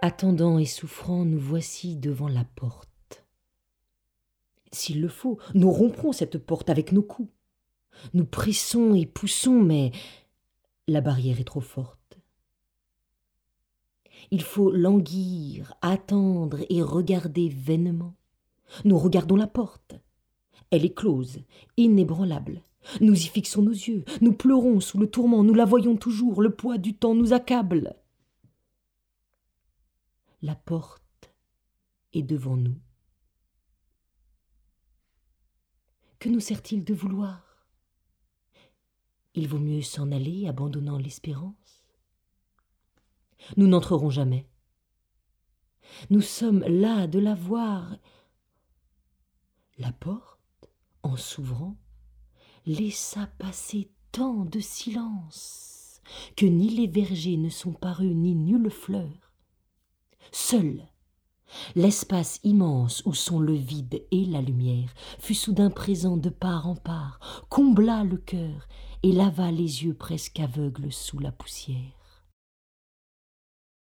Attendant et souffrant, nous voici devant la porte. S'il le faut, nous romprons cette porte avec nos coups. Nous pressons et poussons, mais la barrière est trop forte. Il faut languir, attendre et regarder vainement. Nous regardons la porte. Elle est close, inébranlable. Nous y fixons nos yeux, nous pleurons sous le tourment, nous la voyons toujours, le poids du temps nous accable. La porte est devant nous. Que nous sert-il de vouloir? Il vaut mieux s'en aller, abandonnant l'espérance. Nous n'entrerons jamais. Nous sommes là de la voir. La porte, en s'ouvrant, laissa passer tant de silence que ni les vergers ne sont parus ni nulle fleur. Seul l'espace immense où sont le vide et la lumière fut soudain présent de part en part, combla le cœur et lava les yeux presque aveugles sous la poussière.